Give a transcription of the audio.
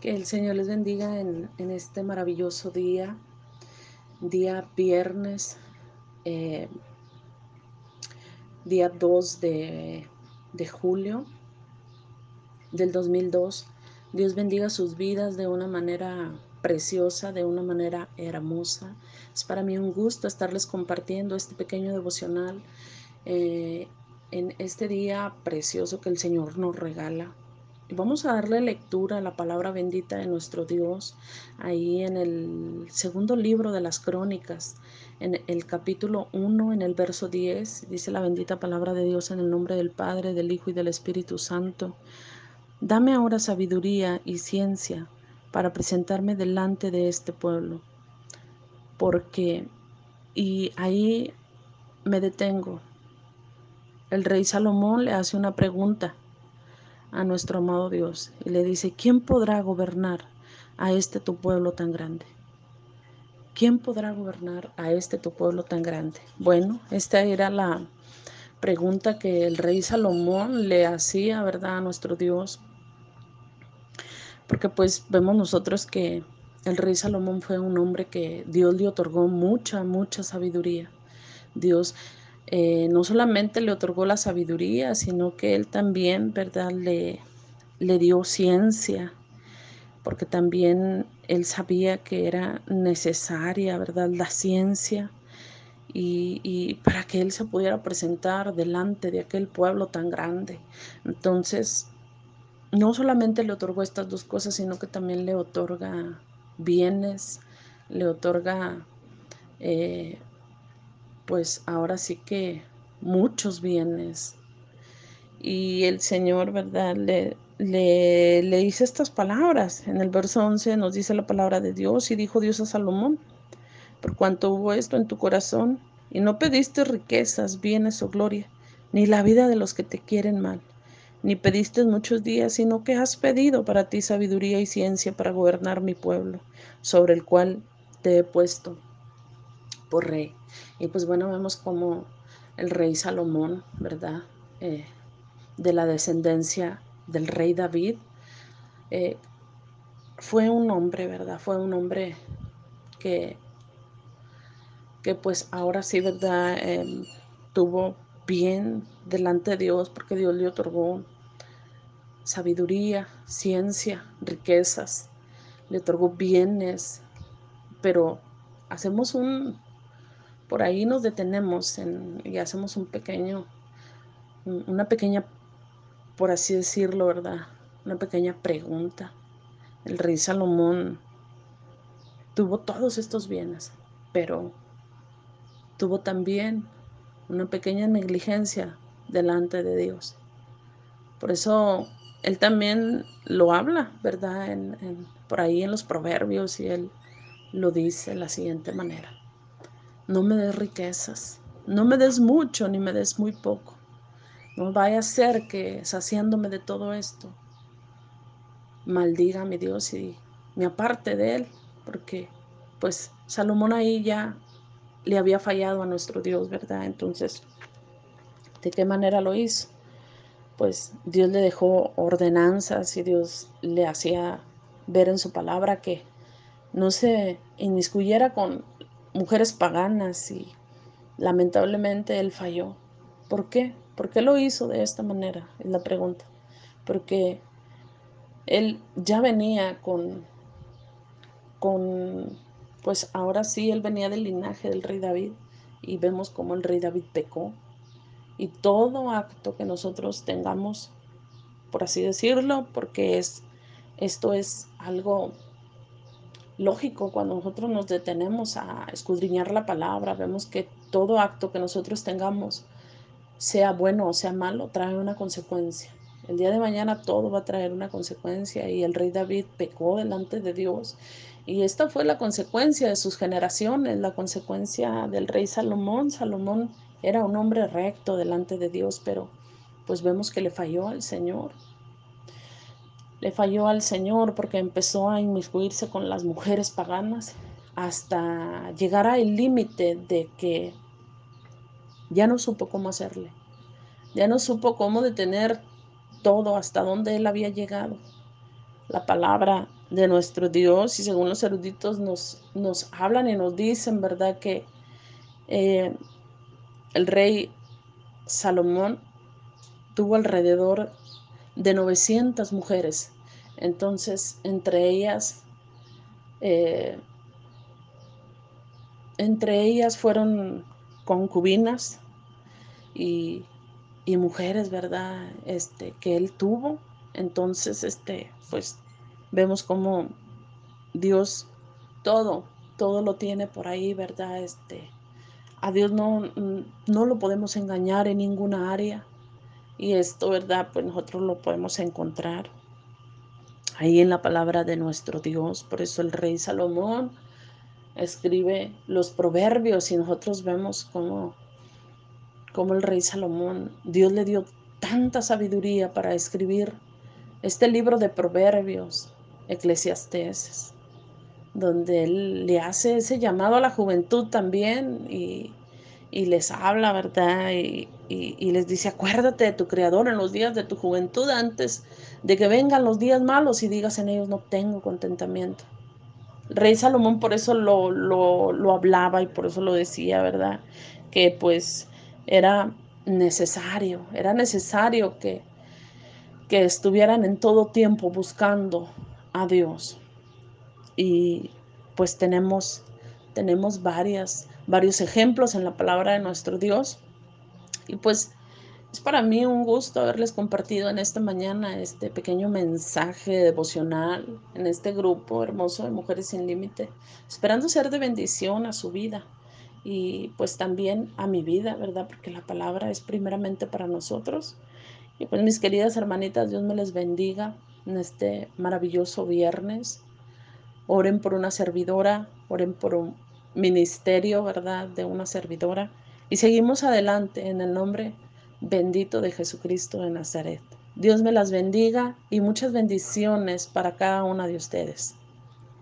Que el Señor les bendiga en, este maravilloso día, día viernes, eh, día 2 de, de julio del 2002. Dios bendiga sus vidas de una manera preciosa, de una manera hermosa. Es para mí un gusto estarles compartiendo este pequeño devocional eh, en este día precioso que el Señor nos regala. Vamos a darle lectura a la palabra bendita de nuestro Dios ahí en el segundo libro de las crónicas, en el capítulo 1, en el verso 10, dice la bendita palabra de Dios en el nombre del Padre, del Hijo y del Espíritu Santo. Dame ahora sabiduría y ciencia para presentarme delante de este pueblo, porque, y ahí me detengo, el rey Salomón le hace una pregunta a nuestro amado Dios y le dice, ¿quién podrá gobernar a este tu pueblo tan grande? ¿Quién podrá gobernar a este tu pueblo tan grande? Bueno, esta era la pregunta que el rey Salomón le hacía, ¿verdad?, a nuestro Dios. Porque pues vemos nosotros que el rey Salomón fue un hombre que Dios le otorgó mucha, mucha sabiduría. Dios eh, no solamente le otorgó la sabiduría, sino que él también, ¿verdad?, le, le dio ciencia, porque también él sabía que era necesaria, ¿verdad?, la ciencia. Y, y, para que él se pudiera presentar delante de aquel pueblo tan grande. Entonces, no solamente le otorgó estas dos cosas, sino que también le otorga bienes, le otorga eh, pues ahora sí que muchos bienes. Y el Señor, ¿verdad? Le, le, le dice estas palabras. En el verso 11 nos dice la palabra de Dios y dijo Dios a Salomón, por cuanto hubo esto en tu corazón y no pediste riquezas, bienes o gloria, ni la vida de los que te quieren mal, ni pediste muchos días, sino que has pedido para ti sabiduría y ciencia para gobernar mi pueblo, sobre el cual te he puesto por rey. Y pues bueno, vemos como el rey Salomón, ¿verdad? Eh, de la descendencia del rey David, eh, fue un hombre, ¿verdad? Fue un hombre que, que pues ahora sí, ¿verdad? Em, tuvo bien delante de Dios porque Dios le otorgó sabiduría, ciencia, riquezas, le otorgó bienes, pero hacemos un, por ahí nos detenemos y hacemos un pequeño, una pequeña, por así decirlo, ¿verdad? Una pequeña pregunta. El rey Salomón tuvo todos estos bienes, pero tuvo también una pequeña negligencia delante de Dios. Por eso él también lo habla, ¿verdad? por ahí en los proverbios y él lo dice de la siguiente manera no me des riquezas, no me des mucho ni me des muy poco. No vaya a ser que saciándome de todo esto, maldiga a mi Dios y me aparte de él, porque pues Salomón ahí ya le había fallado a nuestro Dios, ¿verdad? Entonces, ¿de qué manera lo hizo? Pues Dios le dejó ordenanzas y Dios le hacía ver en su palabra que no se inmiscuyera con mujeres paganas y lamentablemente él falló. ¿Por qué? ¿Por qué lo hizo de esta manera? Es la pregunta. Porque él ya venía con, con, pues ahora sí, él venía del linaje del rey David y vemos cómo el rey David pecó. Y todo acto que nosotros tengamos, por así decirlo, porque es, esto es algo lógico, cuando nosotros nos detenemos a escudriñar la palabra, vemos que todo acto que nosotros tengamos, sea bueno o sea malo, trae una consecuencia. El día de mañana todo va a traer una consecuencia y el rey David pecó delante de Dios y esta fue la consecuencia de sus generaciones, la consecuencia del rey Salomón. Salomón era un hombre recto delante de Dios, pero pues vemos que le falló al Señor le falló al Señor porque empezó a inmiscuirse con las mujeres paganas hasta llegar al límite de que ya no supo cómo hacerle, ya no supo cómo detener todo hasta donde él había llegado. La palabra de nuestro Dios y según los eruditos nos, nos hablan y nos dicen, ¿verdad? Que eh, el rey Salomón tuvo alrededor de 900 mujeres. Entonces, entre ellas, eh, entre ellas fueron concubinas y, y, mujeres, ¿verdad? Este, que él tuvo. Entonces, este, pues vemos como Dios todo, todo lo tiene por ahí, ¿verdad? Este, a Dios no, no lo podemos engañar en ninguna área. Y esto, ¿verdad? Pues nosotros lo podemos encontrar ahí en la palabra de nuestro Dios. Por eso el rey Salomón escribe los proverbios y nosotros vemos cómo, cómo el rey Salomón, Dios le dio tanta sabiduría para escribir este libro de proverbios, eclesiastes, donde él le hace ese llamado a la juventud también y, y les habla, ¿verdad? Y, y, les dice, acuérdate de tu Creador en los días de tu juventud antes de que vengan los días malos y digas en ellos, no tengo contentamiento. Rey Salomón por eso lo, lo, lo hablaba y por eso lo decía, ¿verdad? Que pues era necesario, era necesario que, que estuvieran en todo tiempo buscando a Dios. Y pues tenemos, tenemos varias, varios ejemplos en la palabra de nuestro Dios. Y pues es para mí un gusto haberles compartido en esta mañana este pequeño mensaje devocional en este grupo hermoso de Mujeres sin Límite, esperando ser de bendición a su vida y pues también a mi vida, ¿verdad? Porque la palabra es primeramente para nosotros. Y pues mis queridas hermanitas, Dios me les bendiga en este maravilloso viernes. Oren por una servidora, oren por un ministerio, ¿verdad? De una servidora. Y seguimos adelante en el nombre bendito de Jesucristo de Nazaret. Dios me las bendiga y muchas bendiciones para cada una de ustedes.